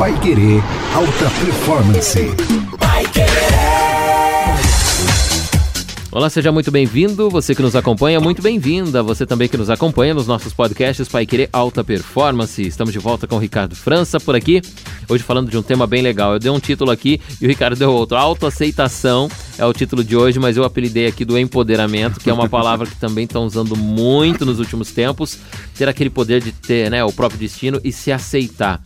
Pai Querer Alta Performance. Olá, seja muito bem-vindo. Você que nos acompanha, muito bem-vinda. Você também que nos acompanha nos nossos podcasts Pai Querer Alta Performance. Estamos de volta com o Ricardo França por aqui. Hoje falando de um tema bem legal. Eu dei um título aqui e o Ricardo deu outro. Autoaceitação é o título de hoje, mas eu apelidei aqui do empoderamento, que é uma palavra que também estão usando muito nos últimos tempos. Ter aquele poder de ter né, o próprio destino e se aceitar.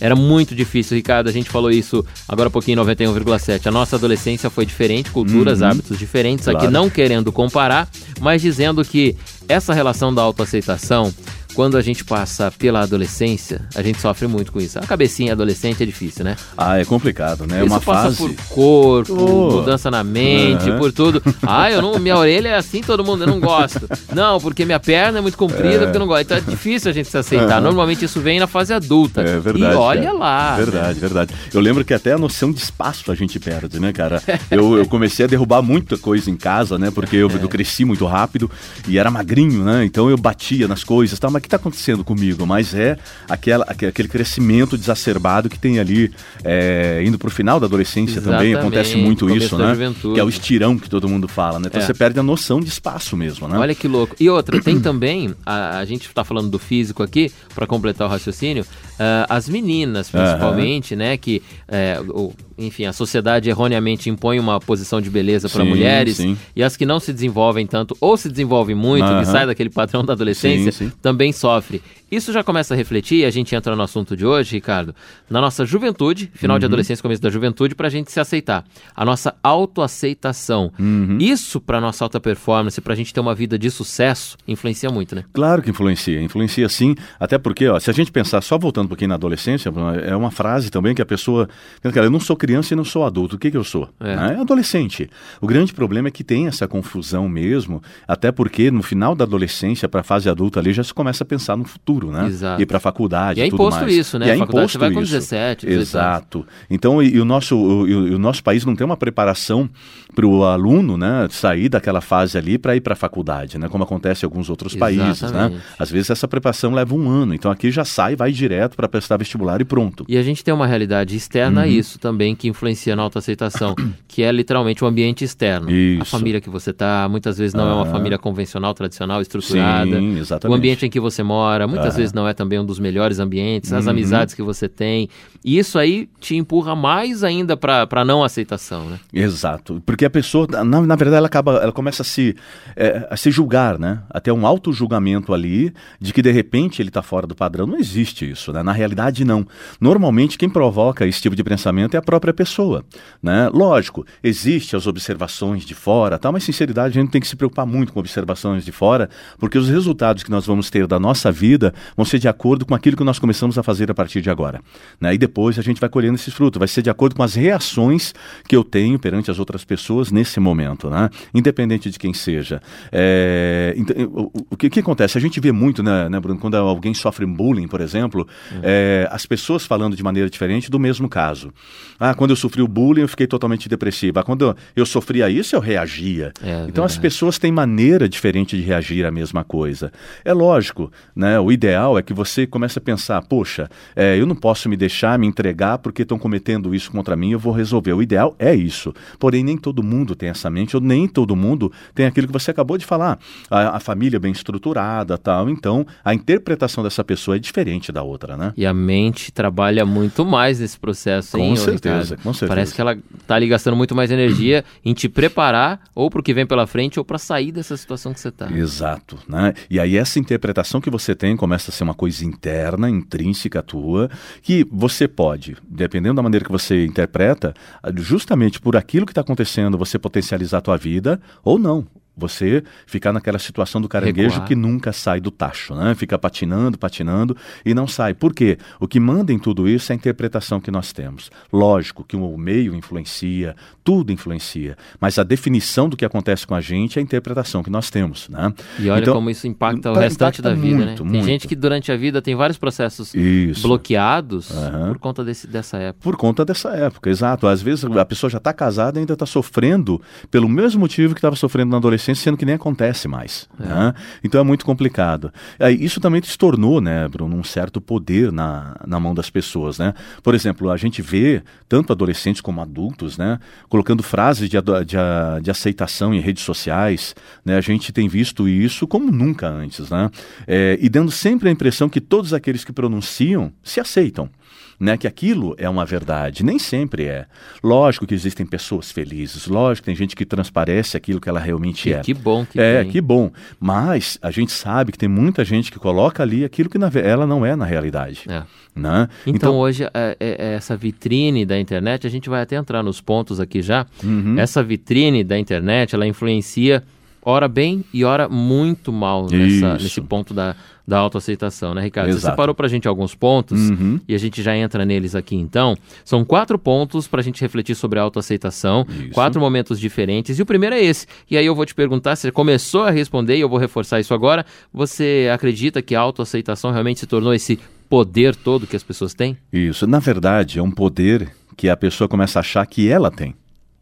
Era muito difícil, Ricardo. A gente falou isso agora há pouquinho em 91,7. A nossa adolescência foi diferente, culturas, uhum. hábitos diferentes. Claro. Aqui não querendo comparar, mas dizendo que essa relação da autoaceitação quando a gente passa pela adolescência, a gente sofre muito com isso. A cabecinha adolescente é difícil, né? Ah, é complicado, né? É uma passa fase... por corpo, oh. mudança na mente, uhum. por tudo. Ah, eu não, minha orelha é assim, todo mundo, eu não gosto. Não, porque minha perna é muito comprida, é. porque eu não gosto. Então é difícil a gente se aceitar. Uhum. Normalmente isso vem na fase adulta. É verdade. E olha lá. Verdade, né? verdade. Eu lembro que até a noção de espaço a gente perde, né, cara? Eu, eu comecei a derrubar muita coisa em casa, né? Porque eu, é. eu cresci muito rápido e era magrinho, né? Então eu batia nas coisas, tá? Mas que tá acontecendo comigo? mas é aquela, aquele crescimento desacerbado que tem ali, é, indo para o final da adolescência Exatamente. também, acontece muito isso, né? Juventude. Que é o estirão que todo mundo fala, né? Então é. você perde a noção de espaço mesmo, né? Olha que louco. E outra, tem também, a, a gente está falando do físico aqui, para completar o raciocínio, uh, as meninas, principalmente, uhum. né? Que, é, enfim, a sociedade erroneamente impõe uma posição de beleza para mulheres sim. e as que não se desenvolvem tanto ou se desenvolvem muito, uhum. que sai daquele padrão da adolescência, sim, sim. também sofre. Isso já começa a refletir, a gente entra no assunto de hoje, Ricardo, na nossa juventude, final uhum. de adolescência, começo da juventude, para a gente se aceitar. A nossa autoaceitação. Uhum. Isso, para nossa alta performance, para a gente ter uma vida de sucesso, influencia muito, né? Claro que influencia, influencia sim, até porque, ó, se a gente pensar, só voltando um pouquinho na adolescência, é uma frase também que a pessoa. Cara, eu não sou criança e não sou adulto, o que, que eu sou? É. Né? é adolescente. O grande problema é que tem essa confusão mesmo, até porque no final da adolescência, para a fase adulta ali, já se começa a pensar no futuro futuro, né? Exato. Ir para a faculdade e é tudo mais. isso, né? E é imposto você vai isso. com 17, 18 Exato. Anos. Então, e, e, o nosso, o, o, nosso país não tem uma preparação para o aluno, né, sair daquela fase ali para ir para a faculdade, né? Como acontece em alguns outros Exatamente. países, né? Às vezes essa preparação leva um ano, então aqui já sai, vai direto para prestar vestibular e pronto. E a gente tem uma realidade externa uhum. a isso também que influencia na autoaceitação, que é literalmente o ambiente externo. Isso. A família que você tá, muitas vezes não ah. é uma família convencional, tradicional, estruturada. Sim, exatamente. O ambiente em que você mora, muitas ah. vezes não é também um dos melhores ambientes, as uhum. amizades que você tem. E isso aí te empurra mais ainda para não aceitação, né? Exato. Porque a pessoa, na, na verdade, ela acaba, ela começa a se, é, a se julgar, né? Até um auto-julgamento ali de que de repente ele está fora do padrão. Não existe isso, né? Na realidade, não. Normalmente, quem provoca esse tipo de pensamento é a própria pessoa, né? Lógico, existe as observações de fora, tal, mas sinceridade, a gente tem que se preocupar muito com observações de fora, porque os resultados que nós vamos ter da nossa vida vão ser de acordo com aquilo que nós começamos a fazer a partir de agora. Né? E depois a gente vai colhendo esses frutos, vai ser de acordo com as reações que eu tenho perante as outras pessoas nesse momento, né? independente de quem seja. É, então, o, o, que, que, acontece? A gente vê muito, né, né, Bruno, quando alguém sofre bullying, por exemplo, uhum. é, as pessoas falando de maneira diferente do mesmo caso. Ah, quando eu sofri o bullying, eu fiquei totalmente depressiva. Ah, quando eu sofria isso, eu reagia. É, então verdade. as pessoas têm maneira diferente de reagir à mesma coisa. É lógico, né? O ideal é que você começa a pensar, poxa, é, eu não posso me deixar me entregar porque estão cometendo isso contra mim, eu vou resolver. O ideal é isso. Porém, nem todo mundo tem essa mente, ou nem todo mundo tem aquilo que você acabou de falar. A, a família bem estruturada, tal. Então, a interpretação dessa pessoa é diferente da outra, né? E a mente trabalha muito mais nesse processo, hein, com certeza, com certeza. Parece que ela está ali gastando muito mais energia em te preparar ou para o que vem pela frente ou para sair dessa situação que você está. Exato, né? E aí essa interpretação que você tem começa a ser uma coisa interna, intrínseca tua, que você pode, dependendo da maneira que você interpreta, justamente por aquilo que está acontecendo, você potencializar a tua vida ou não você ficar naquela situação do caranguejo Recuar. que nunca sai do tacho, né? Fica patinando, patinando e não sai. Por quê? O que manda em tudo isso é a interpretação que nós temos. Lógico que o meio influencia, tudo influencia, mas a definição do que acontece com a gente é a interpretação que nós temos, né? E olha então, como isso impacta o restante da vida, muito, né? Tem muito. gente que durante a vida tem vários processos isso. bloqueados uhum. por conta desse, dessa época. Por conta dessa época, exato. Às vezes a pessoa já está casada e ainda está sofrendo pelo mesmo motivo que estava sofrendo na adolescência adolescência, sendo que nem acontece mais. É. Né? Então é muito complicado. Isso também se tornou, né, Bruno, um certo poder na, na mão das pessoas. Né? Por exemplo, a gente vê tanto adolescentes como adultos né, colocando frases de, de, de aceitação em redes sociais. Né? A gente tem visto isso como nunca antes. Né? É, e dando sempre a impressão que todos aqueles que pronunciam se aceitam né, que aquilo é uma verdade. Nem sempre é. Lógico que existem pessoas felizes, lógico que tem gente que transparece aquilo que ela realmente e é. Que bom que É, tem. que bom. Mas a gente sabe que tem muita gente que coloca ali aquilo que na, ela não é na realidade. É. Né? Então, então, hoje, é, é, é, essa vitrine da internet, a gente vai até entrar nos pontos aqui já. Uhum. Essa vitrine da internet, ela influencia ora bem e ora muito mal nessa, nesse ponto da, da autoaceitação, né, Ricardo? Exato. Você separou para a gente alguns pontos uhum. e a gente já entra neles aqui então. São quatro pontos para a gente refletir sobre a autoaceitação, isso. quatro momentos diferentes. E o primeiro é esse. E aí eu vou te perguntar, você começou a responder e eu vou reforçar isso agora. Você acredita que a autoaceitação realmente se tornou esse poder todo que as pessoas têm? Isso. Na verdade, é um poder que a pessoa começa a achar que ela tem.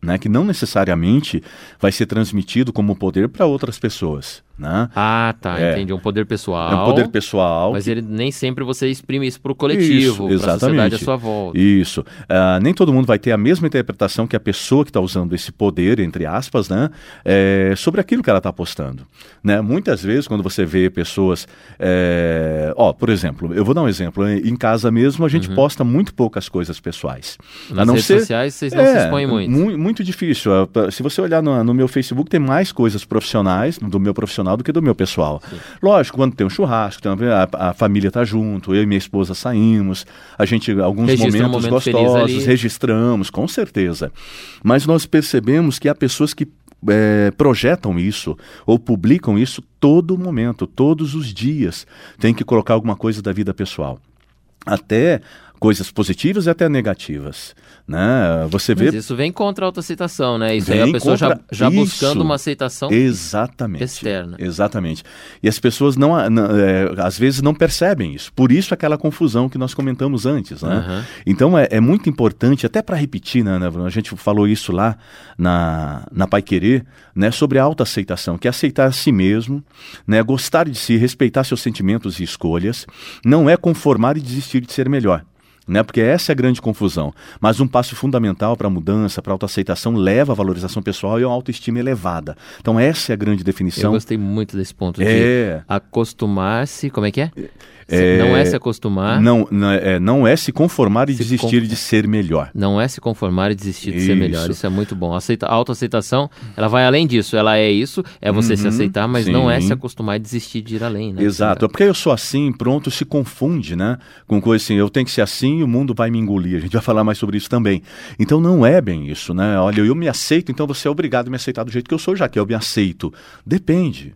Né, que não necessariamente vai ser transmitido como poder para outras pessoas. Né? Ah, tá, é. entendi. Um poder pessoal. É um poder pessoal. Mas que... ele nem sempre você exprime isso para o coletivo, para a sociedade à sua volta. Isso. Uh, nem todo mundo vai ter a mesma interpretação que a pessoa que está usando esse poder, entre aspas, né, é, sobre aquilo que ela está postando. Né? Muitas vezes, quando você vê pessoas. É... Ó, por exemplo, eu vou dar um exemplo. Em casa mesmo, a gente uhum. posta muito poucas coisas pessoais. Nas redes ser... sociais, vocês não é, se expõem muito. Muito, muito difícil. Se você olhar no, no meu Facebook, tem mais coisas profissionais, do meu profissional profissional do que do meu pessoal. Sim. Lógico, quando tem um churrasco, tem uma, a, a, família está junto, eu e minha esposa saímos, a gente, alguns Registra momentos um momento gostosos, registramos, com certeza. Mas nós percebemos que há pessoas que é, projetam isso ou publicam isso todo momento, todos os dias. Tem que colocar alguma coisa da vida pessoal. Até coisas positivas e até negativas. Né? Você vê. Mas isso vem contra a autoaceitação, né? Isso vem aí a pessoa já, já buscando uma aceitação exatamente, externa. Exatamente. E as pessoas não, não é, às vezes não percebem isso. Por isso aquela confusão que nós comentamos antes. Né? Uhum. Então é, é, muito importante, até para repetir, né, né, a gente falou isso lá na, na Pai Querer, né, sobre a autoaceitação, que é aceitar a si mesmo, né, gostar de si, respeitar seus sentimentos e escolhas, não é conformar e desistir de ser melhor né? Porque essa é a grande confusão. Mas um passo fundamental para a mudança, para a autoaceitação, leva à valorização pessoal e a uma autoestima elevada. Então essa é a grande definição. Eu gostei muito desse ponto de é... acostumar-se, como é que é? É, não é se acostumar. Não, não, é, não é se conformar e se desistir de ser melhor. Não é se conformar e desistir de isso. ser melhor. Isso é muito bom. Aceita, a autoaceitação, ela vai além disso. Ela é isso, é você uhum, se aceitar, mas sim. não é se acostumar e desistir de ir além. Né? Exato. É porque eu sou assim, pronto, se confunde, né? Com coisa assim, eu tenho que ser assim e o mundo vai me engolir. A gente vai falar mais sobre isso também. Então não é bem isso, né? Olha, eu me aceito, então você é obrigado a me aceitar do jeito que eu sou, já que eu me aceito. Depende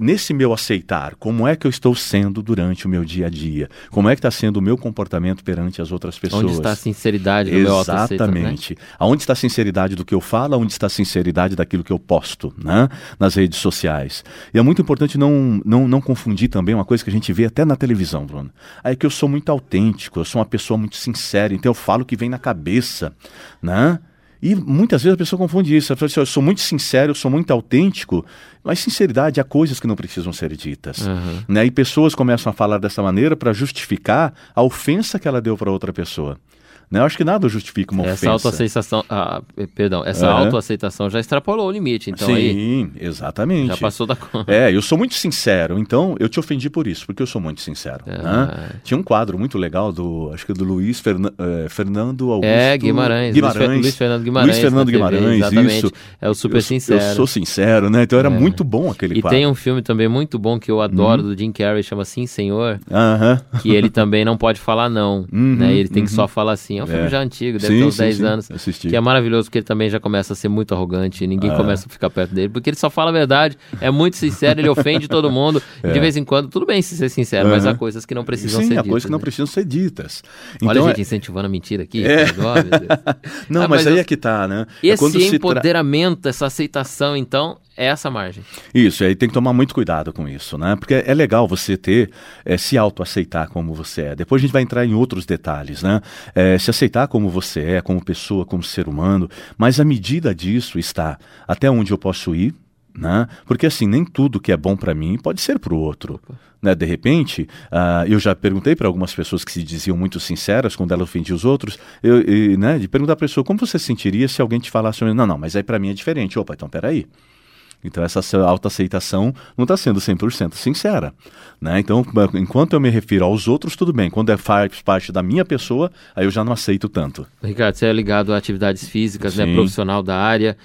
nesse meu aceitar, como é que eu estou sendo durante o meu dia a dia? Como é que está sendo o meu comportamento perante as outras pessoas? Onde está a sinceridade do Exatamente. Meu né? Aonde está a sinceridade do que eu falo? Onde está a sinceridade daquilo que eu posto né? nas redes sociais? E é muito importante não, não, não confundir também uma coisa que a gente vê até na televisão, Bruno. É que eu sou muito autêntico, eu sou uma pessoa muito sincera, então eu falo o que vem na cabeça, né? E muitas vezes a pessoa confunde isso. Ela fala assim, eu sou muito sincero, eu sou muito autêntico, mas sinceridade há coisas que não precisam ser ditas. Uhum. Né? E pessoas começam a falar dessa maneira para justificar a ofensa que ela deu para outra pessoa. Né? Eu acho que nada justifica uma essa ofensa. Autoaceitação, ah, perdão, essa uhum. autoaceitação já extrapolou o limite, então Sim, aí, exatamente. Já passou da conta. É, eu sou muito sincero, então eu te ofendi por isso, porque eu sou muito sincero. É. Né? Tinha um quadro muito legal do, acho que do Luiz eh, Fernando Augusto... É, Guimarães. Guimarães. Luiz, Fernando Guimarães. Luiz Fernando Guimarães, exatamente. isso. É o super eu, sincero. Eu sou sincero, né? Então era é. muito bom aquele e quadro. E tem um filme também muito bom que eu adoro, uhum. do Jim Carrey, chama Sim Senhor, uhum. que ele também não pode falar não, uhum. né? Ele tem que só falar assim. É um filme é. já antigo, deve sim, ter uns sim, 10 sim, anos. Assisti. Que é maravilhoso, porque ele também já começa a ser muito arrogante, ninguém ah. começa a ficar perto dele, porque ele só fala a verdade, é muito sincero, ele ofende todo mundo. É. De vez em quando, tudo bem se ser sincero, uhum. mas há coisas que não precisam ser ditas. Há coisas que não né? precisam ser ditas. Então, Olha a gente é... incentivando a mentira aqui. É. não, ah, mas, mas, aí eu... é que tá, né? É esse empoderamento, tra... essa aceitação, então, é essa margem. Isso, aí tem que tomar muito cuidado com isso, né? Porque é legal você ter, é, se autoaceitar como você é. Depois a gente vai entrar em outros detalhes, né? É, se aceitar como você é, como pessoa, como ser humano, mas a medida disso está até onde eu posso ir, Né? Porque assim, nem tudo que é bom para mim pode ser para o outro. Né? De repente, uh, eu já perguntei para algumas pessoas que se diziam muito sinceras quando elas ofendiam os outros, eu, e, né, de perguntar para a pessoa como você se sentiria se alguém te falasse, não, não, mas aí para mim é diferente. Opa, então peraí. Então essa autoaceitação não está sendo 100% sincera. Né? Então, enquanto eu me refiro aos outros, tudo bem. Quando é faz parte da minha pessoa, aí eu já não aceito tanto. Ricardo, você é ligado a atividades físicas, né? profissional da área.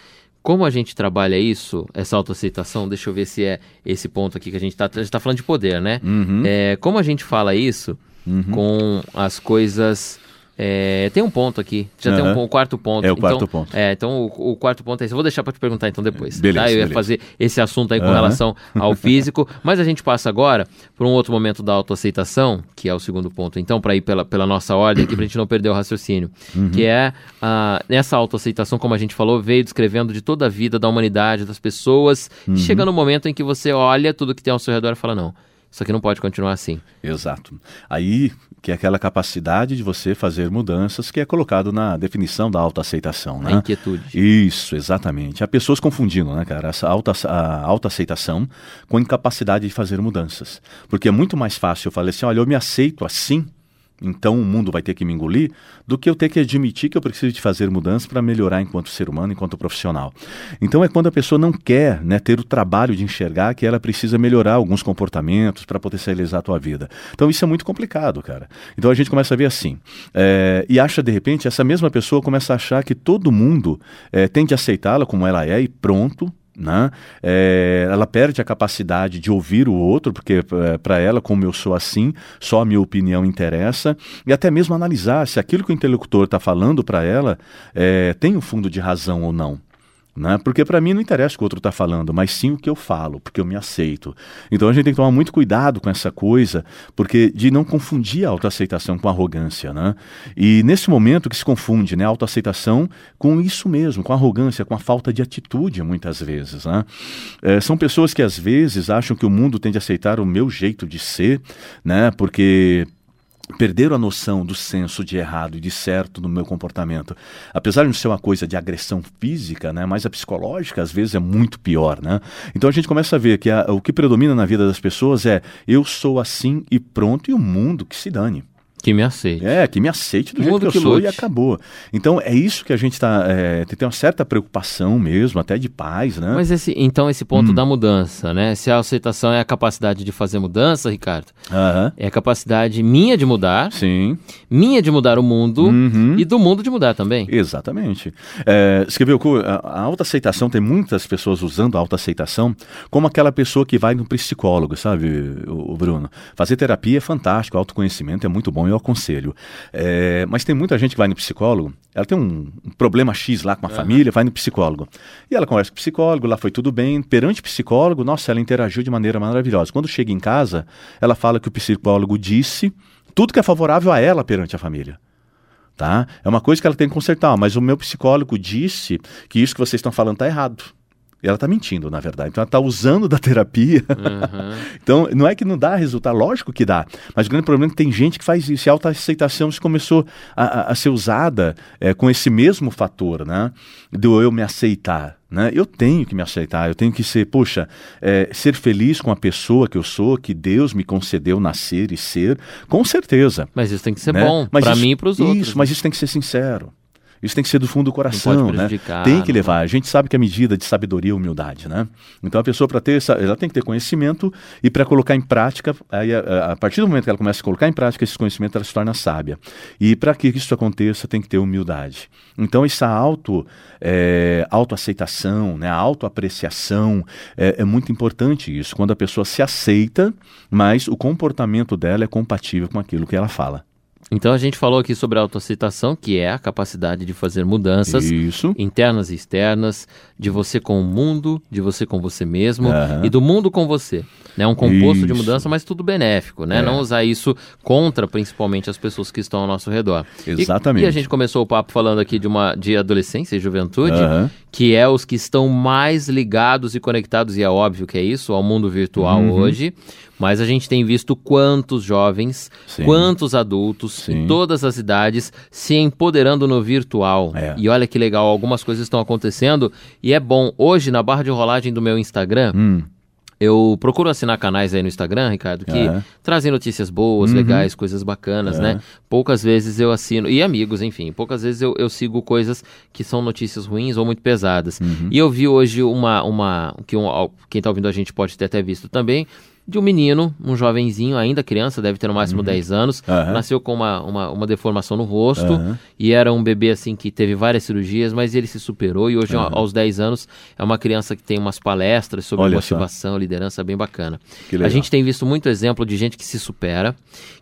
Como a gente trabalha isso, essa autoaceitação, deixa eu ver se é esse ponto aqui que a gente está tá falando de poder, né? Uhum. É, como a gente fala isso uhum. com as coisas é, tem um ponto aqui. Já uhum. tem um, um, quarto ponto. É o quarto então, ponto. É, então o, o, quarto ponto é esse. Eu vou deixar para te perguntar então depois. Beleza, tá? Eu ia beleza. fazer esse assunto aí com uhum. relação ao físico, mas a gente passa agora para um outro momento da autoaceitação, que é o segundo ponto. Então, para ir pela, pela nossa ordem aqui, para a gente não perder o raciocínio, uhum. que é uh, nessa autoaceitação, como a gente falou, veio descrevendo de toda a vida da humanidade, das pessoas, e uhum. chega no momento em que você olha tudo que tem ao seu redor e fala: não, isso aqui não pode continuar assim. Exato. Aí que é aquela capacidade de você fazer mudanças que é colocado na definição da autoaceitação, né? A inquietude. Isso, exatamente. Há pessoas confundindo, né, cara, essa auto, a autoaceitação com a incapacidade de fazer mudanças. Porque é muito mais fácil eu falar assim, olha, eu me aceito assim, então o mundo vai ter que me engolir, do que eu ter que admitir que eu preciso de fazer mudanças para melhorar enquanto ser humano, enquanto profissional. Então é quando a pessoa não quer né, ter o trabalho de enxergar que ela precisa melhorar alguns comportamentos para potencializar a tua vida. Então isso é muito complicado, cara. Então a gente começa a ver assim. É, e acha, de repente, essa mesma pessoa começa a achar que todo mundo é, tem de aceitá-la como ela é e pronto, né? É, ela perde a capacidade de ouvir o outro, porque é, para ela, como eu sou assim, só a minha opinião interessa, e até mesmo analisar se aquilo que o interlocutor está falando para ela é, tem um fundo de razão ou não. Né? Porque para mim não interessa o que o outro está falando, mas sim o que eu falo, porque eu me aceito. Então a gente tem que tomar muito cuidado com essa coisa, porque de não confundir a autoaceitação com arrogância. Né? E nesse momento que se confunde né, a autoaceitação com isso mesmo, com arrogância, com a falta de atitude, muitas vezes. Né? É, são pessoas que às vezes acham que o mundo tem de aceitar o meu jeito de ser, né? porque perderam a noção do senso de errado e de certo no meu comportamento. Apesar de não ser uma coisa de agressão física, né, mas a psicológica às vezes é muito pior, né? Então a gente começa a ver que a, o que predomina na vida das pessoas é eu sou assim e pronto e o mundo que se dane. Que me aceite. É, que me aceite do jeito que eu sou lute. e acabou. Então é isso que a gente está. É, tem uma certa preocupação mesmo, até de paz, né? Mas esse, então esse ponto hum. da mudança, né? Se a aceitação é a capacidade de fazer mudança, Ricardo, uh -huh. é a capacidade minha de mudar, Sim. minha de mudar o mundo uhum. e do mundo de mudar também. Exatamente. É, escreveu a, a autoaceitação, tem muitas pessoas usando a autoaceitação como aquela pessoa que vai no psicólogo, sabe, o, o Bruno? Fazer terapia é fantástico, autoconhecimento é muito bom, eu aconselho. É, mas tem muita gente que vai no psicólogo, ela tem um, um problema X lá com a uhum. família, vai no psicólogo. E ela conversa com o psicólogo, lá foi tudo bem. Perante o psicólogo, nossa, ela interagiu de maneira maravilhosa. Quando chega em casa, ela fala que o psicólogo disse tudo que é favorável a ela perante a família. Tá? É uma coisa que ela tem que consertar, mas o meu psicólogo disse que isso que vocês estão falando está errado. Ela está mentindo, na verdade. Então, ela está usando da terapia. Uhum. então, não é que não dá resultado, lógico que dá. Mas o grande problema é que tem gente que faz isso. E a autoaceitação começou a, a, a ser usada é, com esse mesmo fator, né? Do eu me aceitar. Né? Eu tenho que me aceitar, eu tenho que ser, poxa, é, ser feliz com a pessoa que eu sou, que Deus me concedeu nascer e ser, com certeza. Mas isso tem que ser né? bom, para mim e para os outros. Isso, mas isso tem que ser sincero. Isso tem que ser do fundo do coração, né? Tem que levar. A gente sabe que a medida de sabedoria é humildade, né? Então a pessoa para ter essa, ela tem que ter conhecimento e para colocar em prática, aí a, a, partir do momento que ela começa a colocar em prática esse conhecimento, ela se torna sábia. E para que isso aconteça, tem que ter humildade. Então essa auto é, autoaceitação, né? A autoapreciação é, é muito importante isso. Quando a pessoa se aceita, mas o comportamento dela é compatível com aquilo que ela fala. Então a gente falou aqui sobre a autocitação, que é a capacidade de fazer mudanças Isso. internas e externas, de você com o mundo, de você com você mesmo uhum. e do mundo com você. É né? um composto isso. de mudança, mas tudo benéfico, né? É. Não usar isso contra, principalmente, as pessoas que estão ao nosso redor. Exatamente. E, e a gente começou o papo falando aqui de uma de adolescência e juventude, uhum. que é os que estão mais ligados e conectados, e é óbvio que é isso, ao mundo virtual uhum. hoje. Mas a gente tem visto quantos jovens, Sim. quantos adultos Sim. em todas as idades, se empoderando no virtual. É. E olha que legal, algumas coisas estão acontecendo e é bom. Hoje, na barra de rolagem do meu Instagram, Hum, eu procuro assinar canais aí no Instagram, Ricardo, que Aham. trazem notícias boas, Uhum. legais, coisas bacanas, É. né? Poucas vezes eu assino, e amigos, enfim, poucas vezes eu, eu sigo coisas que são notícias ruins ou muito pesadas. Uhum. E eu vi hoje uma, uma que um, quem tá ouvindo a gente pode ter até visto também, de um menino, um jovenzinho, ainda criança, deve ter no máximo 10 anos, Uhum. Nasceu com uma, uma, uma deformação no rosto, Aham. e era um bebê assim que teve várias cirurgias, mas ele se superou, e hoje, aos 10 anos, é uma criança que tem umas palestras sobre Olha só. motivação, liderança bem bacana. A gente tem visto muito exemplo de gente que se supera,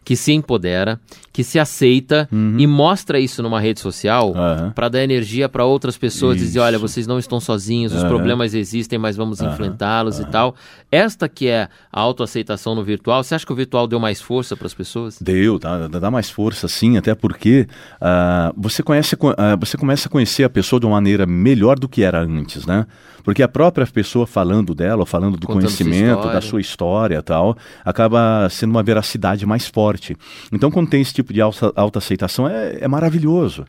que se empodera, que se aceita e mostra isso numa rede social Uhum. Para dar energia para outras pessoas, dizer, Isso. olha, vocês não estão sozinhos, os problemas existem, mas vamos enfrentá-los e tal. Esta que é a autoaceitação no virtual, você acha que o virtual deu mais força para as pessoas? Deu, tá? dá mais força sim, até porque ah, você, conhece, ah, você começa a conhecer a pessoa de uma maneira melhor do que era antes, né? Porque a própria pessoa falando dela, ou falando do Contando sua conhecimento, história. da sua história e tal, acaba sendo uma veracidade mais forte. Então, quando tem esse tipo de alta, autoaceitação, é, é maravilhoso.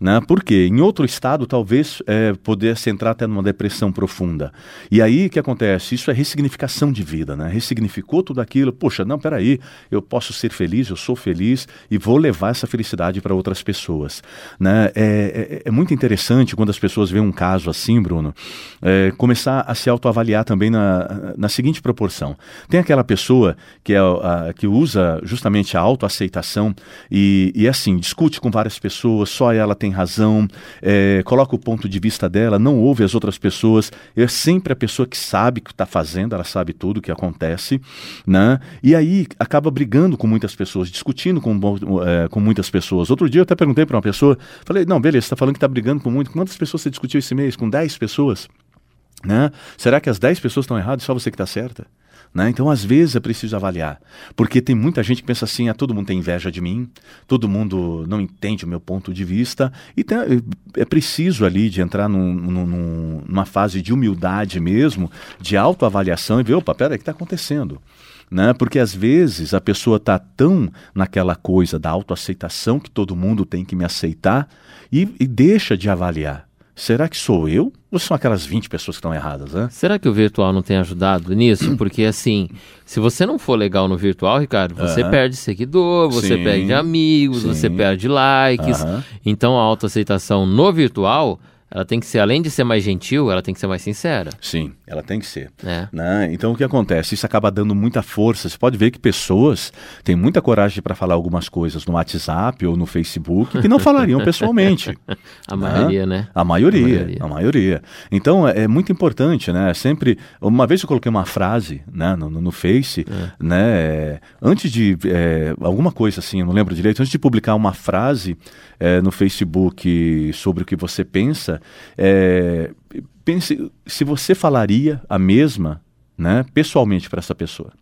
Né? Porque em outro estado, talvez é, pudesse entrar até numa depressão profunda. E aí o que acontece? Isso é ressignificação de vida, né? Ressignificou tudo aquilo. Poxa, não, peraí, eu posso ser feliz, eu sou feliz e vou levar essa felicidade para outras pessoas. Né? É, é- é muito interessante quando as pessoas veem um caso assim, Bruno, é, começar a se autoavaliar também na, na seguinte proporção. Tem aquela pessoa que, é, a- que usa justamente a autoaceitação e, e assim, discute com várias pessoas, só ela tem razão, é, coloca o ponto de vista dela, não ouve as outras pessoas, é sempre a pessoa que sabe o que está fazendo, ela sabe tudo o que acontece, né? E aí acaba brigando com muitas pessoas, discutindo com, é, com muitas pessoas. Outro dia eu até perguntei para uma pessoa, falei, não, beleza, você está falando que está brigando com muito, quantas pessoas você discutiu esse mês? Com 10 pessoas? Né? Será que as 10 pessoas estão erradas e só você que está certa? Né? Então, às vezes, é preciso avaliar. Porque tem muita gente que pensa assim: ah, todo mundo tem inveja de mim, todo mundo não entende o meu ponto de vista. E tem- é preciso ali de entrar num- num- num- numa fase de humildade mesmo, de autoavaliação e ver: opa, peraí, o que está acontecendo? Né? Porque às vezes a pessoa está tão naquela coisa da autoaceitação que todo mundo tem que me aceitar e, e deixa de avaliar. Será que sou eu ou são aquelas 20 pessoas que estão erradas? Né? Será que o virtual não tem ajudado nisso? Porque assim, se você não for legal no virtual, Ricardo, você Aham. perde seguidor, você Sim. perde amigos, Sim. você perde likes. Aham. Então a autoaceitação no virtual, ela tem que ser, além de ser mais gentil, ela tem que ser mais sincera. Sim, ela tem que ser. né? Né? Então o que acontece? Isso acaba dando muita força. Você pode ver que pessoas têm muita coragem para falar algumas coisas no WhatsApp ou no Facebook que não falariam pessoalmente. A maioria, né? A maioria, A a maioria. maioria. Então é, é muito importante, né? Sempre. Uma vez eu coloquei uma frase né, no, no- no Face, É. né? é, Antes de. é, alguma coisa assim, eu não lembro direito, antes de publicar uma frase é, no Facebook sobre o que você pensa, é, pense se você falaria a mesma, né, pessoalmente para essa pessoa.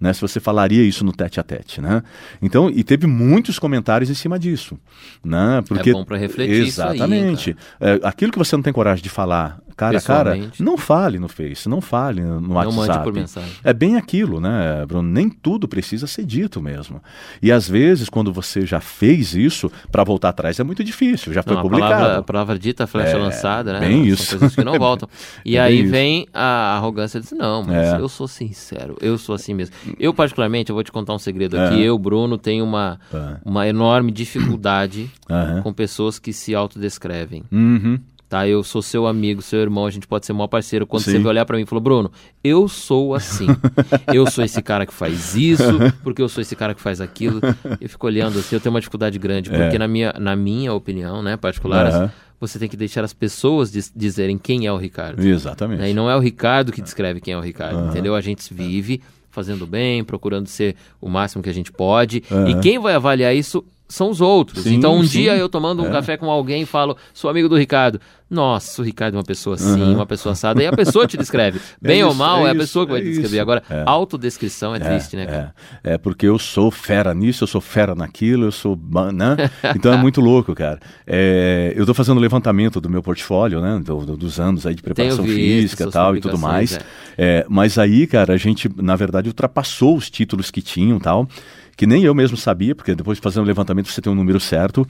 Né, se você falaria isso no tete a tete, né? Então, e teve muitos comentários em cima disso, né? Porque bom pra refletir isso aí, Exatamente. É, aquilo que você não tem coragem de falar cara a cara, não fale no Face, não fale no Não WhatsApp. mande por mensagem. É bem aquilo, né, Bruno? Nem tudo precisa ser dito mesmo. E às vezes, quando você já fez isso, para voltar atrás é muito difícil, já foi Não, a, publicado. palavra, a palavra dita, flecha É, lançada, né? bem São isso. coisas que não voltam. E É aí isso. vem a arrogância de dizer, não, mas É. eu sou sincero, eu sou assim mesmo. Eu, particularmente, eu vou te contar um segredo É. aqui. Eu, Bruno, tenho uma, É. uma enorme dificuldade com pessoas que se autodescrevem. Uhum. Tá, eu sou seu amigo, seu irmão, a gente pode ser maior parceiro. Quando Sim. você vai olhar pra mim e falou, Bruno, eu sou assim. eu sou esse cara que faz isso, porque eu sou esse cara que faz aquilo. Eu fico olhando assim, eu tenho uma dificuldade grande, porque É. na, minha, na minha opinião, né, particular, Aham. você tem que deixar as pessoas diz- dizerem quem é o Ricardo. Exatamente. Né? E não é o Ricardo que descreve quem é o Ricardo, entendeu? A gente vive fazendo bem, procurando ser o máximo que a gente pode. E Aham. quem vai avaliar isso são os outros. Sim, então, um sim. dia eu tomando um É. café com alguém falo, sou amigo do Ricardo. Nossa, o Ricardo é uma pessoa assim, uma pessoa assada, e a pessoa te descreve. Bem É ou isso, mal, é, é a pessoa que vai é te descrever. isso. Agora, É. autodescrição é, triste, né, cara? É, é, porque eu sou fera nisso, eu sou fera naquilo, eu sou. Né? Então é muito louco, cara. É, eu tô fazendo levantamento do meu portfólio, né? do- do- dos anos aí de preparação física e tal e tudo mais. É, mas aí, cara, a gente, na verdade, ultrapassou os títulos que tinham e tal. Que nem eu mesmo sabia, porque depois de fazer um levantamento você tem um número certo.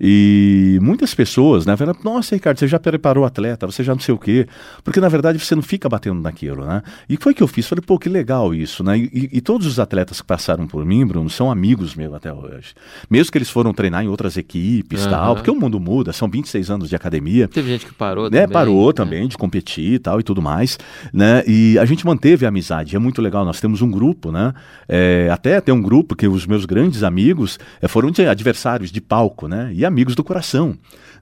E muitas pessoas, né, falam, nossa, Ricardo, você já preparou o atleta, você já não sei o quê. Porque na verdade você não fica batendo naquilo, né? E foi o que eu fiz. Falei, pô, que legal isso, né? E, e- todos os atletas que passaram por mim, Bruno, são amigos meus até hoje. Mesmo que eles foram treinar em outras equipes e Aham. tal, porque o mundo muda, são 26 anos de academia Teve gente que parou né, também. parou né? também de competir e tal e tudo mais, né? E a gente manteve a amizade, é muito legal. Nós temos um grupo, né? É, até tem um grupo que os meus grandes amigos é, foram de adversários de palco, né? E amigos do coração.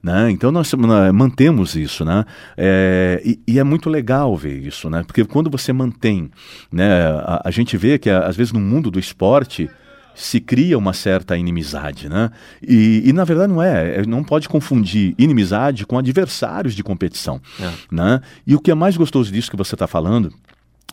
Né? Então nós né, mantemos isso, né? É, e, e é muito legal ver isso, né? Porque quando você mantém, né? A, a gente vê que às vezes no mundo do esporte se cria uma certa inimizade, né? E, e, na verdade não é, é, não pode confundir inimizade com adversários de competição, É. né? E o que é mais gostoso disso que você está falando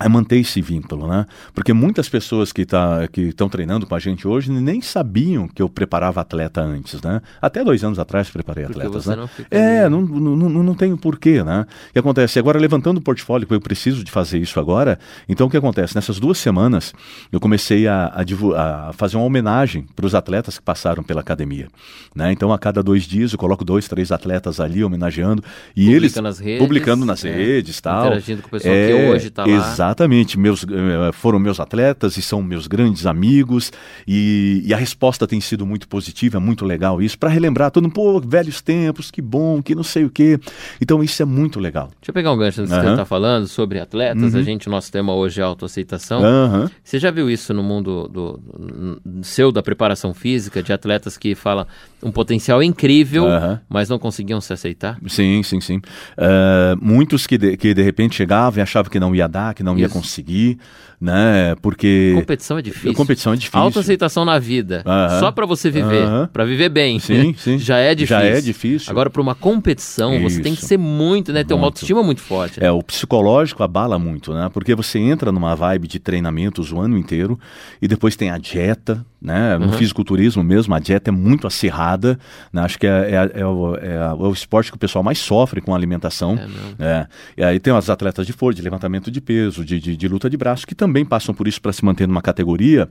é manter esse vínculo, né? Porque muitas pessoas que tá, que estão treinando com a gente hoje nem sabiam que eu preparava atleta antes, né? Até dois anos atrás preparei Porque atletas, né? não É, não, não, não, tenho porquê, né? O que acontece? Agora, levantando o portfólio, eu preciso de fazer isso agora, então o que acontece? Nessas duas semanas, eu comecei a, a, a fazer uma homenagem para os atletas que passaram pela academia, né? Então, a cada dois dias, eu coloco dois, três atletas ali homenageando e Publica eles... nas redes, Publicando nas é, redes tal. interagindo com o pessoal que hoje tá lá. Exatamente, meus, eh, foram meus atletas e são meus grandes amigos e, e a resposta tem sido muito positiva, é muito legal isso, para relembrar todo mundo, pô, velhos tempos, que bom, que não sei o quê. Então isso é muito legal. Deixa eu pegar um gancho antes que Aham. você tá falando sobre atletas. Uhum. A gente, nosso tema hoje é autoaceitação. Aham. Você já viu isso no mundo do, do- seu da preparação física, de atletas que falam um potencial incrível, mas não conseguiam se aceitar? Sim, sim, sim. Eh, muitos que de, que de repente chegavam e achavam que não ia dar, que não ia Isso. conseguir, né? Porque Competição é difícil. competição é difícil. Autoaceitação na vida, Aham. só pra você viver, Aham. pra viver bem. Sim, sim. Já é difícil. Já é difícil. Agora, pra uma competição, você tem que Isso. ser muito, né? Ter uma Muito. autoestima muito forte. né? É, o psicológico abala muito, né? Porque você entra numa vibe de treinamentos o ano inteiro e depois tem a dieta, né? No Uhum. fisiculturismo mesmo, a dieta é muito acirrada, né? Acho que é, é- é o, é a- o esporte que o pessoal mais sofre com a alimentação. É mesmo. É. E aí tem os atletas de força, de levantamento de peso, de, de, de luta de braço, que também passam por isso para se manter numa categoria,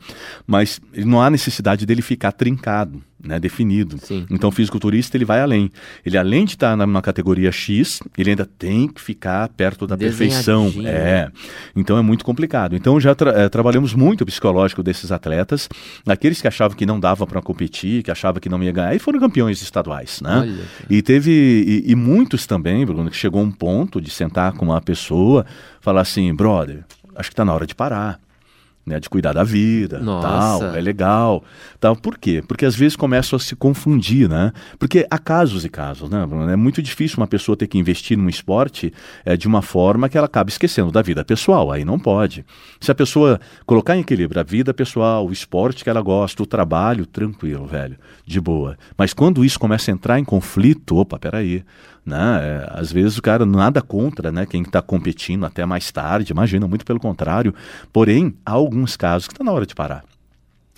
mas não há necessidade dele ficar trincado, né? Definido. Sim. Então o fisiculturista ele vai além. Ele além de estar numa categoria X, ele ainda tem que ficar perto da perfeição. É. Então é muito complicado. Então já tra- eh, trabalhamos muito o psicológico desses atletas, aqueles que achavam que não dava para competir, que achavam que não ia ganhar, e foram campeões estaduais, né? Olha. E teve e, e muitos também, Bruno, que chegou um ponto de sentar com uma pessoa, falar assim, brother, acho que está na hora de parar. Né, de cuidar da vida, Nossa. tal, é legal, tal. Por quê? Porque às vezes começam a se confundir, né? Porque há casos e casos, né? Bruno? É muito difícil uma pessoa ter que investir num esporte é, de uma forma que ela acaba esquecendo da vida pessoal. Aí não pode. Se a pessoa colocar em equilíbrio a vida pessoal, o esporte que ela gosta, o trabalho, tranquilo, velho, de boa. Mas quando isso começa a entrar em conflito, opa, peraí. Né? É, às vezes o cara nada contra né? quem está competindo até mais tarde, imagina, muito pelo contrário. Porém, há alguns casos que está na hora de parar.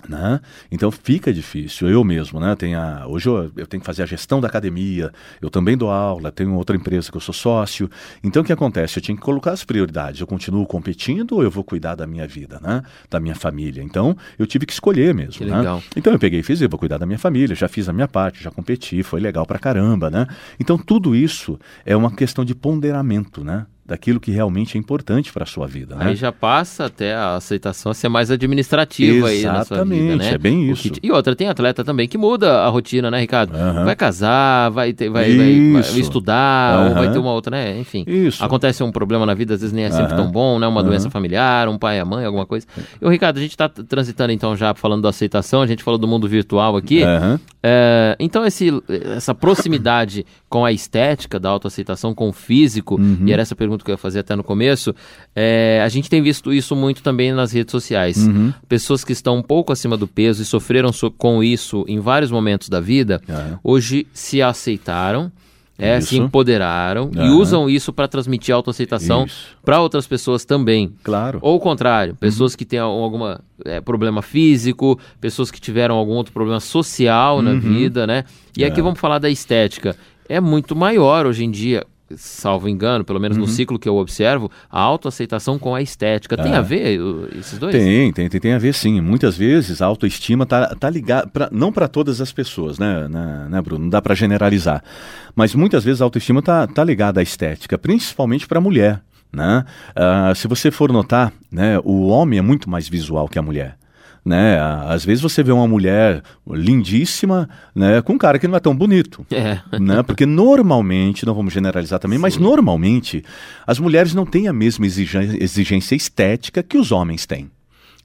Né? Então fica difícil. Eu mesmo, né? Tenho a- hoje eu, eu tenho que fazer a gestão da academia, eu também dou aula, tenho outra empresa que eu sou sócio. Então o que acontece? Eu tinha que colocar as prioridades. Eu continuo competindo ou eu vou cuidar da minha vida, né? Da minha família. Então eu tive que escolher mesmo. Que né? legal. Então eu peguei e fiz, eu vou cuidar da minha família, já fiz a minha parte, já competi, foi legal pra caramba, né? Então tudo isso é uma questão de ponderamento, né? Daquilo que realmente é importante para a sua vida, né? Aí já passa até a aceitação a ser mais administrativa aí na sua vida, Exatamente, né? é bem isso. que- E outra, tem atleta também que muda a rotina, né, Ricardo? Aham. Vai casar, vai, ter, vai, vai- vai estudar, ou vai ter uma outra, né? Enfim. Isso. Acontece um problema na vida, às vezes nem é sempre Aham. tão bom, né? Uma doença familiar, um pai, a mãe, alguma coisa. E o Ricardo, a gente tá transitando então já falando da aceitação, a gente falou do mundo virtual aqui. É, então, esse, essa proximidade com a estética da autoaceitação, com o físico, Uhum. e era essa pergunta que eu ia fazer até no começo, é, a gente tem visto isso muito também nas redes sociais. Uhum. Pessoas que estão um pouco acima do peso e sofreram so- com isso em vários momentos da vida, Aham. hoje se aceitaram é, se empoderaram e Aham. usam isso para transmitir autoaceitação para outras pessoas também. Claro. Ou o contrário, pessoas que têm algum é, problema físico, pessoas que tiveram algum outro problema social na vida, né? E aqui vamos falar da estética. É muito maior hoje em dia, salvo engano, pelo menos no ciclo que eu observo, a autoaceitação com a estética. Tem a ver uh, esses dois? Tem, tem, tem, tem a ver sim. Muitas vezes a autoestima tá, tá ligada, pra- não para todas as pessoas, né, né, né, Bruno? Não dá para generalizar. Mas muitas vezes a autoestima tá, tá ligada à estética, principalmente para a mulher. Né? Ah, se você for notar, né, o homem é muito mais visual que a mulher. Né? Às vezes você vê uma mulher lindíssima né, com um cara que não é tão bonito. É. né? Porque normalmente, não vamos generalizar também, mas normalmente as mulheres não têm a mesma exigência estética que os homens têm.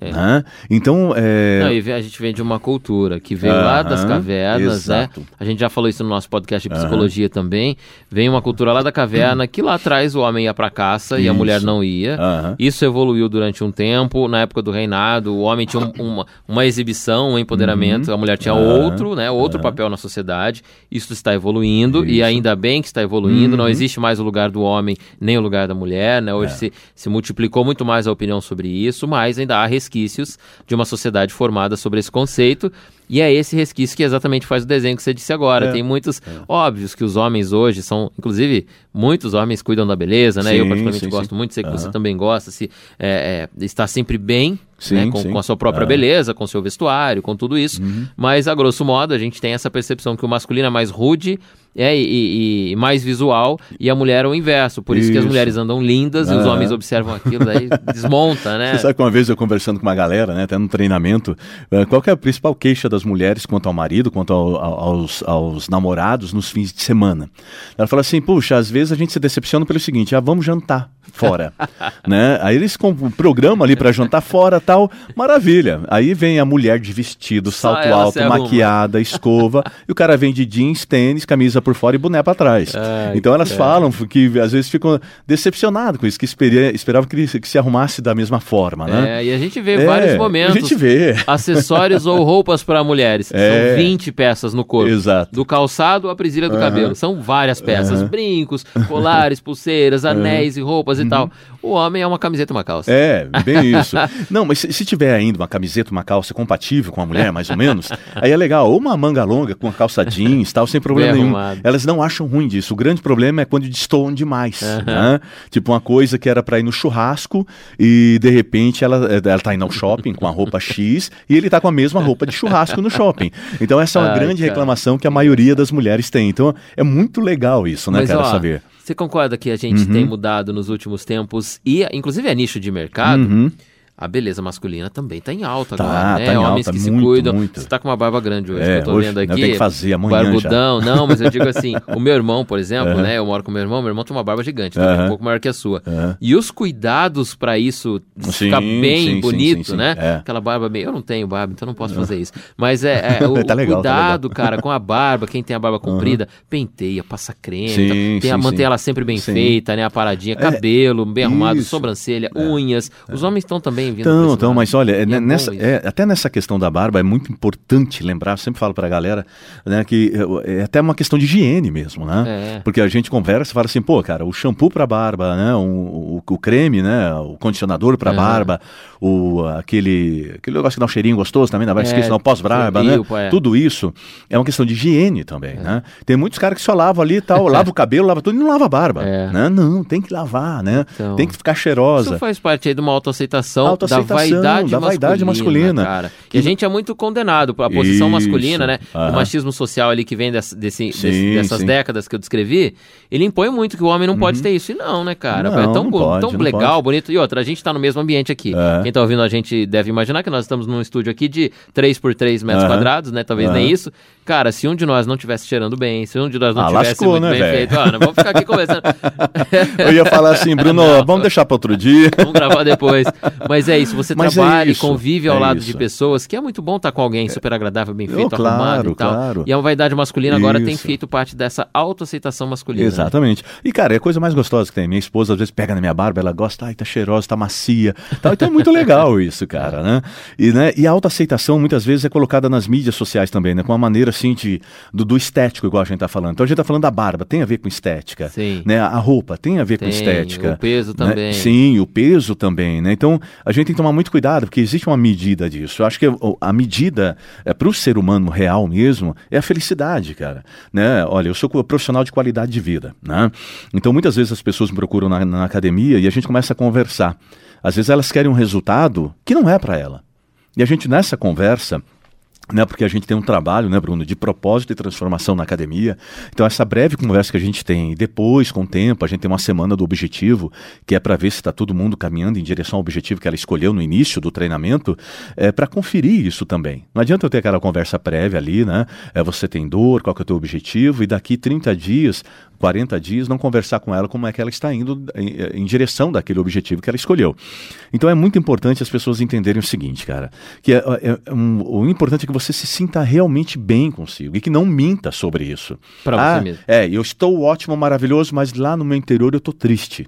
É. né? Então, é, Não, e a gente vem de uma cultura que veio lá das cavernas, exato. né? A gente já falou isso no nosso podcast de psicologia também. Vem uma cultura lá da caverna que lá atrás o homem ia pra caça e a Isso. mulher não ia. Aham. Isso evoluiu durante um tempo. Na época do reinado, o homem tinha um- uma, uma exibição, um empoderamento, a mulher tinha Uhum. Outro, né? Outro papel na sociedade. Isso está evoluindo e Isso. ainda bem que está evoluindo. Uhum. Não existe mais o lugar do homem nem o lugar da mulher, né? É. Hoje se, se multiplicou muito mais a opinião sobre isso, mas ainda há resquícios de uma sociedade formada sobre esse conceito. E é esse resquício que exatamente faz o desenho que você disse agora. É. Tem muitos óbvios que os homens hoje são, inclusive, muitos homens cuidam da beleza, né? Eu Sim, particularmente sim, gosto sim. muito, sei que você Aham. também gosta, se é, é, está sempre bem. Né, com, com a sua própria beleza, com o seu vestuário, com tudo isso. Uhum. Mas, a grosso modo, a gente tem essa percepção que o masculino é mais rude é, e, e- e mais visual e a mulher é o inverso. Por isso, que as Isso. mulheres andam lindas e os homens observam aquilo, daí desmonta, né? Você sabe que uma vez eu conversando com uma galera, né, até no treinamento, eh, qual é a principal queixa das mulheres quanto ao marido, quanto ao- ao- aos, aos namorados nos fins de semana? Ela fala assim, puxa, às vezes a gente se decepciona pelo seguinte, ah, vamos jantar fora, né? Aí eles com o programa ali para jantar fora, tal, maravilha. Aí vem a mulher de vestido, salto alto, maquiada, escova, e o cara vem de jeans, tênis, camisa por fora e boné para trás. Ai, então elas cara. falam que às vezes ficam decepcionadas com isso, que esperavam que, que se arrumasse da mesma forma, né? É, e a gente vê É, vários momentos. A gente vê. Acessórios ou roupas para mulheres. É. São 20 peças no corpo. Exato. Do calçado à presilha do Aham. cabelo. São várias peças. Aham. Brincos, colares, pulseiras, anéis e roupas e tal. O homem é uma camiseta e uma calça. É, bem isso. Não, mas se, se tiver ainda uma camiseta, uma calça compatível com a mulher, mais ou menos, aí é legal. Ou uma manga longa com a calça jeans tal, sem problema Bem nenhum. arrumado. Elas não acham ruim disso. O grande problema é quando destoam demais. né? Tipo uma coisa que era pra ir no churrasco e de repente ela, ela tá indo ao shopping com a roupa X e ele tá com a mesma roupa de churrasco no shopping. Então essa é uma Ai, grande cara. reclamação que a maioria das mulheres tem. Então é muito legal isso, né? Mas, Quero ó, saber. Você concorda que a gente Uhum. tem mudado nos últimos tempos e, inclusive, é nicho de mercado? Uhum. A beleza masculina também tá em alta Tá, agora, né? tá em Homens alta, que se muito, cuidam. muito. Você tá com uma barba grande hoje, É, que eu tô hoje, vendo eu aqui. tenho que fazer amanhã Barbudão, não, mas eu digo assim, o meu irmão, por exemplo, Aham. né? Eu moro com meu irmão, meu irmão tem uma barba gigante, Aham. um pouco maior que a sua. Aham. E os cuidados pra isso Sim, ficar bem sim, sim, bonito, sim, sim. né? É. Aquela barba meio. Eu não tenho barba, então não posso fazer isso. Mas é, é, o, Tá legal, tá cuidado, cara, com a barba, quem tem a barba comprida, penteia, passa creme, Sim, tá- tem sim, mantém sim. ela sempre bem Sim. feita, né? A paradinha, É, cabelo bem arrumado, sobrancelha, unhas. Os homens estão também vindo pra Então, então, mas olha, é, bom nessa, é, até nessa questão da barba é muito importante lembrar, sempre falo pra galera, né, que é, é até uma questão de higiene mesmo, né? É. Porque a gente conversa e fala assim, pô, cara, o shampoo pra barba, né, o, o, o creme, né, o condicionador pra Aham. barba, o, aquele, aquele negócio que dá um cheirinho gostoso também, vai É, esquecer, não pós-barba, né? é. Tudo isso é uma questão de higiene também, né? Tem muitos caras que só lavam ali e tal, lava o cabelo, lava tudo e não lava a barba, É. né? Não, tem que lavar, né? Então. tem que ficar cheirosa. Isso faz parte aí de uma autoaceitação, Autoaceitação, da vaidade da vaidade masculina. cara. E a gente é muito condenado pela posição Isso. masculina, né? O machismo social ali que vem desse, desse- Sim, dessas sim. décadas que eu descrevi, ele impõe muito que o homem não pode ter isso. E não, né, cara? Não, é tão, não pode, tão não legal, pode. bonito. E outra, a gente tá no mesmo ambiente aqui. É. Quem tá ouvindo a gente deve imaginar que nós estamos num estúdio aqui de 3 por 3 metros quadrados, né? Talvez nem isso. Cara, se um de nós não tivesse cheirando bem, se um de nós não Ah, tivesse lascou, muito né, bem velho? feito, ó, vamos ficar aqui conversando. Eu ia falar assim, Bruno, vamos deixar para outro dia. Vamos gravar depois. Mas Mas é isso, você Mas é trabalha isso, e convive ao é lado isso. de pessoas, que é muito bom estar com alguém super agradável, bem feito, Oh, claro, arrumado e tal. claro. E a vaidade masculina agora tem Isso. feito parte dessa autoaceitação masculina. né? Exatamente. E, cara, é a coisa mais gostosa que tem. Minha esposa às vezes pega na minha barba, ela gosta, ai, tá cheirosa, tá macia. Tal. Então é muito legal isso, cara, né? E, né? e a autoaceitação muitas vezes é colocada nas mídias sociais também, né? Com uma maneira assim de, do, do estético, igual a gente tá falando. Então a gente tá falando da barba, tem a ver com estética. Sim. Né? A roupa tem a ver Tem, com estética. o peso né? também. Sim, o peso também, né? Então a gente tem que tomar muito cuidado, porque existe uma medida disso. Eu acho que a medida é, para o ser humano real mesmo é a felicidade, cara. Né? Olha, eu sou profissional de qualidade de vida, né? Então muitas vezes as pessoas me procuram na, na academia e a gente começa a conversar. Às vezes elas querem um resultado que não é para ela. E a gente nessa conversa né, porque a gente tem um trabalho, né, Bruno, de propósito e transformação na academia. Então, essa breve conversa que a gente tem, depois, com o tempo, a gente tem uma semana do objetivo, que é para ver se está todo mundo caminhando em direção ao objetivo que ela escolheu no início do treinamento, é para conferir isso também. Não adianta eu ter aquela conversa prévia ali, né? É, você tem dor, qual que é o teu objetivo, e daqui 30 dias, 40 dias, não conversar com ela como é que ela está indo em, em direção daquele objetivo que ela escolheu. Então, é muito importante as pessoas entenderem o seguinte, cara, que é, é- é um- o importante é que você se sinta realmente bem consigo e que não minta sobre isso. Pra ah, você mesmo. É, eu estou ótimo, maravilhoso, mas lá no meu interior eu estou triste.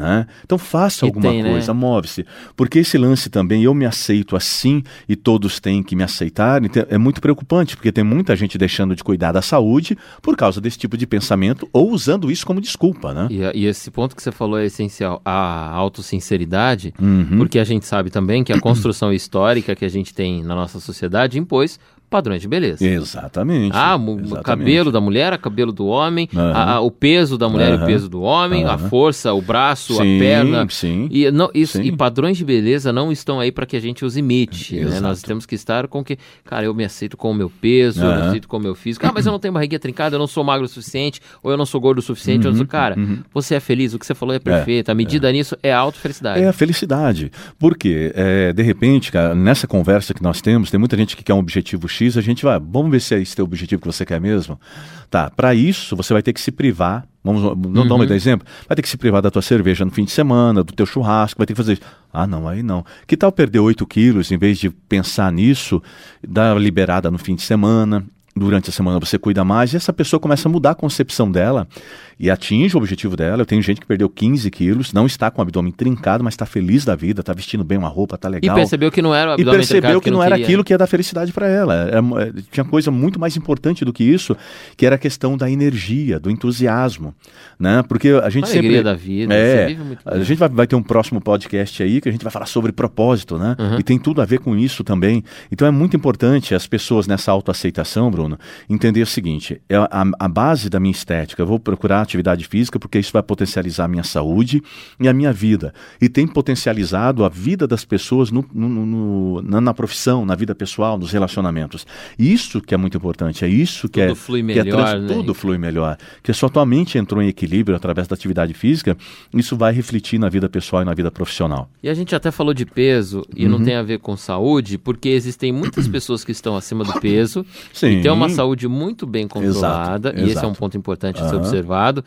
Né? Então faça E alguma tem, né? coisa, move-se. Porque esse lance também, eu me aceito assim e todos têm que me aceitar, então, é muito preocupante, porque tem muita gente deixando de cuidar da saúde por causa desse tipo de pensamento ou usando isso como desculpa, né? E, e esse ponto que você falou é essencial, a autossinceridade, Uhum. porque a gente sabe também que a construção histórica que a gente tem na nossa sociedade impôs padrões de beleza. Exatamente. Ah, exatamente. cabelo da mulher, o cabelo do homem, Aham. a- a- o peso da mulher e o peso do homem, a Aham. força, o braço, Sim, a perna. sim. E, não, isso, Sim. e padrões de beleza não estão aí para que a gente os imite. né? Nós temos que estar com que, cara, eu me aceito com o meu peso, eu me aceito com o meu físico. Ah, mas eu não tenho barriguinha trincada, eu não sou magro o suficiente, ou eu não sou gordo o suficiente. eu não sou... Cara, você é feliz, o que você falou é perfeito. a medida nisso é a autofelicidade. É a felicidade. Porque, é, de repente, cara, nessa conversa que nós temos, tem muita gente que quer um objetivo X, a gente vai, vamos ver se é esse teu objetivo que você quer mesmo. Tá, para isso você vai ter que se privar. Vamos, vamos dar um exemplo? Vai ter que se privar da tua cerveja no fim de semana, do teu churrasco, vai ter que fazer isso. Ah, não, aí não. Que tal perder 8 quilos em vez de pensar nisso, dar liberada no fim de semana? Durante a semana você cuida mais e essa pessoa começa a mudar a concepção dela e atinge o objetivo dela. Eu tenho gente que perdeu 15 quilos, não está com o abdômen trincado, mas está feliz da vida, está vestindo bem uma roupa, está E legal. percebeu que não era o E abdômen percebeu trincado que, não era queria. aquilo que ia dar felicidade para ela. Era- é, tinha coisa muito mais importante do que isso, que era a questão da energia, do entusiasmo, né? Porque a gente A alegria sempre da vida, É, você vive muito a gente vai, vai ter um próximo podcast aí que a gente vai falar sobre propósito, né? Uhum. E tem tudo a ver com isso também. Então é muito importante as pessoas nessa autoaceitação, Bruno, entender o seguinte: é a, a base da minha estética. Eu vou procurar atividade física porque isso vai potencializar a minha saúde e a minha vida. E tem potencializado a vida das pessoas no, no- no- na, na profissão, na vida pessoal, nos relacionamentos. Isso que é muito importante. É isso que Tudo é flui que é melhor, né? tudo flui melhor. Que só tua mente entrou em equilíbrio através da atividade física, isso vai refletir na vida pessoal e na vida profissional. E a gente até falou de peso e Uhum. não tem a ver com saúde, porque existem muitas pessoas que estão acima do peso Sim. e têm uma saúde muito bem controlada. Exato, e esse é um ponto importante a ser Aham,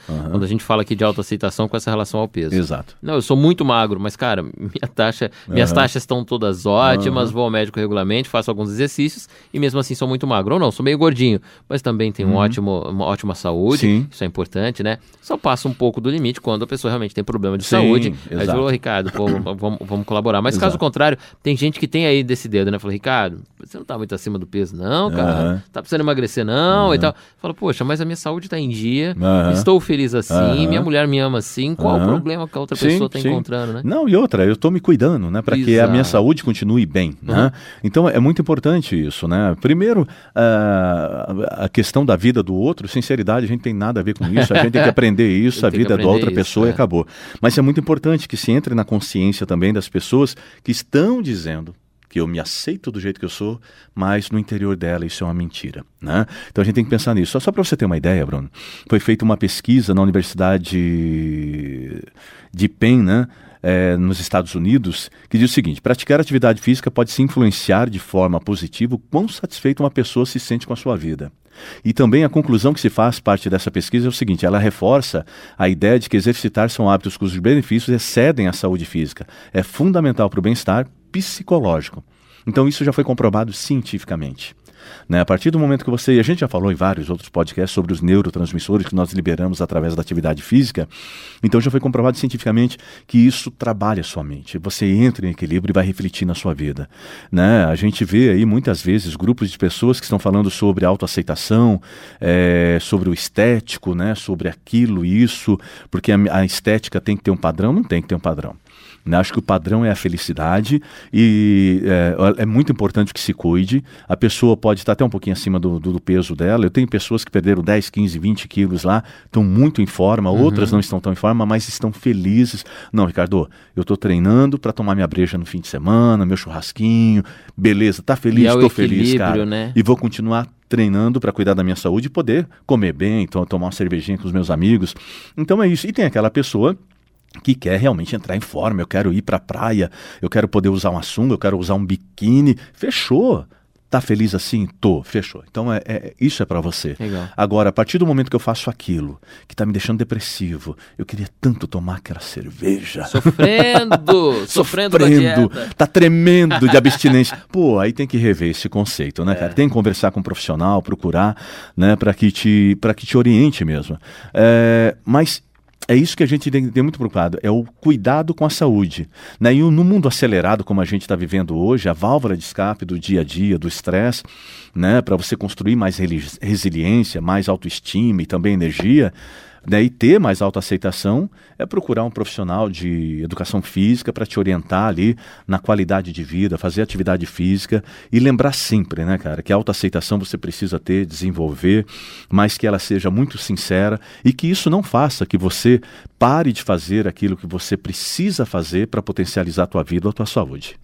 aham. quando a gente fala aqui de autoaceitação com essa relação ao peso. Exato. Não, eu sou muito magro, mas, cara, minha taxa, minhas Aham. taxas estão todas ótimas, vou ao médico regularmente, faço alguns exercícios e mesmo assim sou muito magro. Ou não, sou meio gordinho, mas também tenho um ótimo, uma ótima saúde, Uhum. Sim. isso é importante, né? Só passa um pouco do limite quando a pessoa realmente tem problema de Sim, saúde. Aí exato. falou, Ricardo, pô, vamos, vamos colaborar. Mas caso Exato. contrário, tem gente que tem aí desse dedo, né? Falou, Ricardo, você não tá muito acima do peso, não, cara. Aham. Tá precisando emagrecer, não, e tal. Fala, poxa, mas a minha saúde tá em dia, Aham. estou feliz assim, Aham. minha mulher me ama assim. Qual o Aham. problema que a outra Sim, pessoa tá sim. encontrando, né? Não, e outra, eu estou me cuidando, né, para que a minha saúde continue bem, né? Então é muito importante isso, né? Primeiro, ah, a questão da vida do outro, sinceridade, a gente tem nada a ver com isso, a gente tem que aprender isso, a vida da outra isso, pessoa é. e acabou. Mas é muito importante que se entre na consciência também das pessoas que estão dizendo que eu me aceito do jeito que eu sou, mas no interior dela isso é uma mentira, né? Então a gente tem que pensar nisso. Só, só para você ter uma ideia, Bruno, foi feita uma pesquisa na Universidade de Penn, né? é, nos Estados Unidos que diz o seguinte: praticar atividade física pode se influenciar de forma positiva o quão satisfeita uma pessoa se sente com a sua vida. E também a conclusão que se faz parte dessa pesquisa é o seguinte: ela reforça a ideia de que exercitar são hábitos cujos benefícios excedem a saúde física. É fundamental para o bem-estar psicológico. Então, isso já foi comprovado cientificamente. Né? A partir do momento que você. A gente já falou em vários outros podcasts sobre os neurotransmissores que nós liberamos através da atividade física. Então já foi comprovado cientificamente que isso trabalha a sua mente. Você entra em equilíbrio e vai refletir na sua vida. Né? A gente vê aí muitas vezes grupos de pessoas que estão falando sobre autoaceitação, é, sobre o estético, né? sobre aquilo, isso, porque a, a estética tem que ter um padrão, não tem que ter um padrão. Né? Acho que o padrão é a felicidade e é, é, muito importante que se cuide. A pessoa pode estar até um pouquinho acima do, do, do, peso dela. Eu tenho pessoas que perderam 10, 15, 20 quilos lá, estão muito em forma, uhum. outras não estão tão em forma, mas estão felizes. Não, Ricardo, eu estou treinando para tomar minha breja no fim de semana, meu churrasquinho. Beleza, tá feliz? Estou é feliz, cara. Né? E vou continuar treinando para cuidar da minha saúde e poder comer bem, então tomar uma cervejinha com os meus amigos. Então é isso. E tem aquela pessoa que quer realmente entrar em forma, eu quero ir para a praia, eu quero poder usar uma sunga, eu quero usar um biquíni. Fechou. Tá feliz assim? Tô, fechou. Então é, é isso é para você. Legal. Agora, a partir do momento que eu faço aquilo que tá me deixando depressivo, eu queria tanto tomar aquela cerveja. Sofrendo, sofrendo, sofrendo tá tremendo de abstinência. Pô, aí tem que rever esse conceito, né, é. cara? Tem que conversar com um profissional, procurar, né, para que te para que te oriente mesmo. É, mas é isso que a gente tem, tem muito preocupado, é o cuidado com a saúde. Né? E no mundo acelerado como a gente está vivendo hoje, a válvula de escape do dia a dia, do estresse, né? para você construir mais resiliência, mais autoestima e também energia, né, e ter mais autoaceitação é procurar um profissional de educação física para te orientar ali na qualidade de vida, fazer atividade física e lembrar sempre, né, cara, que a autoaceitação você precisa ter, desenvolver, mas que ela seja muito sincera e que isso não faça que você pare de fazer aquilo que você precisa fazer para potencializar a tua vida ou a tua saúde.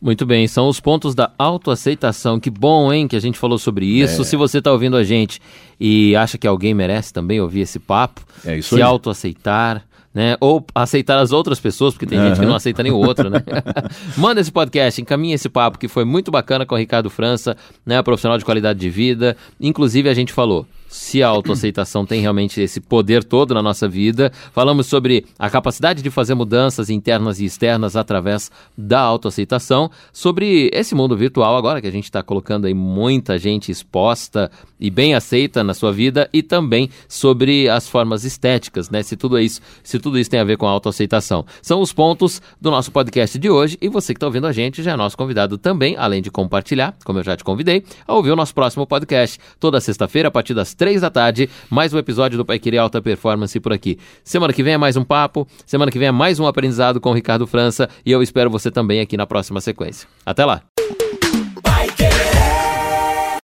Muito bem, são os pontos da autoaceitação. Que bom, hein, que a gente falou sobre isso. É. Se você está ouvindo a gente e acha que alguém merece também ouvir esse papo, é isso se autoaceitar, né? Ou aceitar as outras pessoas, porque tem uhum. gente que não aceita nem o outro, né? Manda esse podcast, encaminha esse papo que foi muito bacana com o Ricardo França, né? Profissional de qualidade de vida. Inclusive, a gente falou se a autoaceitação tem realmente esse poder todo na nossa vida. Falamos sobre a capacidade de fazer mudanças internas e externas através da autoaceitação, sobre esse mundo virtual agora que a gente está colocando aí muita gente exposta e bem aceita na sua vida e também sobre as formas estéticas, né? Se tudo isso, se tudo isso tem a ver com a autoaceitação. São os pontos do nosso podcast de hoje e você que está ouvindo a gente já é nosso convidado também, além de compartilhar, como eu já te convidei, a ouvir o nosso próximo podcast toda sexta-feira a partir das três da tarde, mais um episódio do Pai Querer Alta Performance por aqui. Semana que vem é mais um papo, semana que vem é mais um aprendizado com o Ricardo França e eu espero você também aqui na próxima sequência. Até lá!